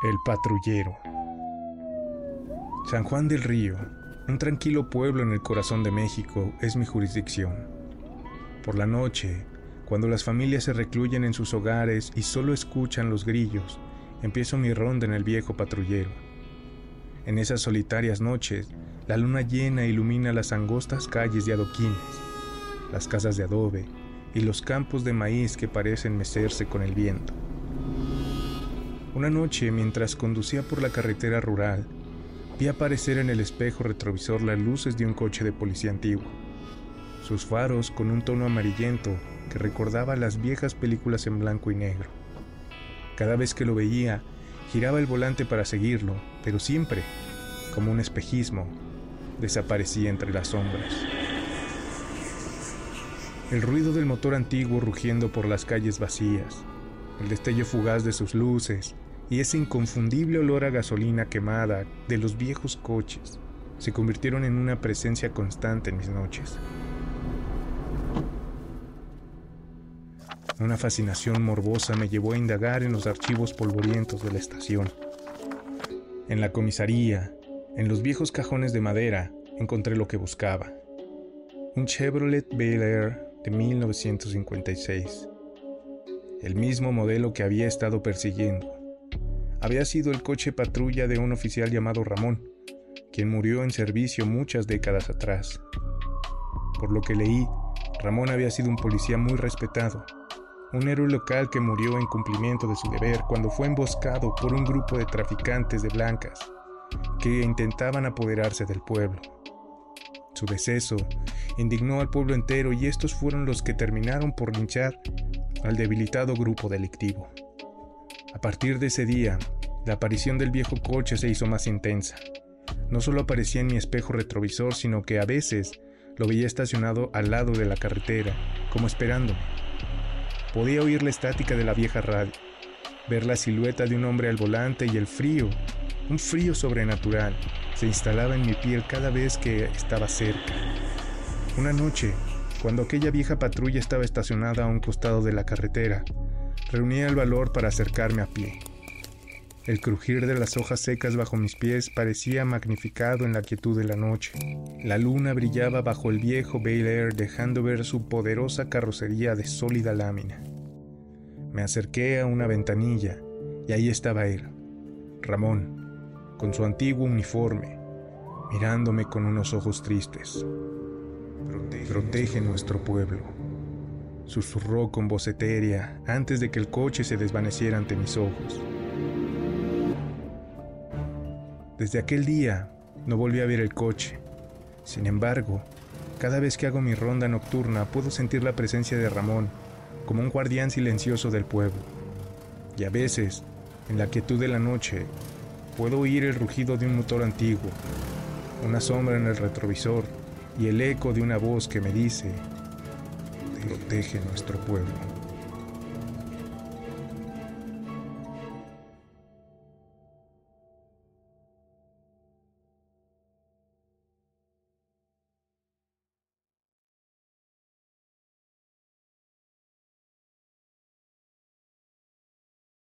El patrullero. San Juan del Río, un tranquilo pueblo en el corazón de México, es mi jurisdicción. Por la noche, cuando las familias se recluyen en sus hogares y solo escuchan los grillos, empiezo mi ronda en el viejo patrullero. En esas solitarias noches, la luna llena ilumina las angostas calles de adoquines, las casas de adobe y los campos de maíz que parecen mecerse con el viento. Una noche, mientras conducía por la carretera rural, vi aparecer en el espejo retrovisor las luces de un coche de policía antiguo. Sus faros con un tono amarillento que recordaba las viejas películas en blanco y negro. Cada vez que lo veía, giraba el volante para seguirlo, pero siempre, como un espejismo, desaparecía entre las sombras. El ruido del motor antiguo rugiendo por las calles vacías, el destello fugaz de sus luces, y ese inconfundible olor a gasolina quemada de los viejos coches se convirtieron en una presencia constante en mis noches. Una fascinación morbosa me llevó a indagar en los archivos polvorientos de la estación. En la comisaría, en los viejos cajones de madera, encontré lo que buscaba. Un Chevrolet Bel Air de 1956. El mismo modelo que había estado persiguiendo había sido el coche patrulla de un oficial llamado Ramón, quien murió en servicio muchas décadas atrás. Por lo que leí, Ramón había sido un policía muy respetado, un héroe local que murió en cumplimiento de su deber cuando fue emboscado por un grupo de traficantes de blancas que intentaban apoderarse del pueblo. Su deceso indignó al pueblo entero y estos fueron los que terminaron por linchar al debilitado grupo delictivo. A partir de ese día, la aparición del viejo coche se hizo más intensa. No solo aparecía en mi espejo retrovisor, sino que a veces lo veía estacionado al lado de la carretera, como esperándome. Podía oír la estática de la vieja radio, ver la silueta de un hombre al volante y el frío, un frío sobrenatural, se instalaba en mi piel cada vez que estaba cerca. Una noche, cuando aquella vieja patrulla estaba estacionada a un costado de la carretera, Reunía el valor para acercarme a pie. El crujir de las hojas secas bajo mis pies parecía magnificado en la quietud de la noche. La luna brillaba bajo el viejo Bel Air dejando ver su poderosa carrocería de sólida lámina. Me acerqué a una ventanilla y ahí estaba él, Ramón, con su antiguo uniforme, mirándome con unos ojos tristes. Protege, nuestro pueblo susurró con voz etérea antes de que el coche se desvaneciera ante mis ojos. Desde aquel día no volví a ver el coche. Sin embargo, cada vez que hago mi ronda nocturna puedo sentir la presencia de Ramón como un guardián silencioso del pueblo. Y a veces, en la quietud de la noche, puedo oír el rugido de un motor antiguo, una sombra en el retrovisor y el eco de una voz que me dice, protege nuestro pueblo.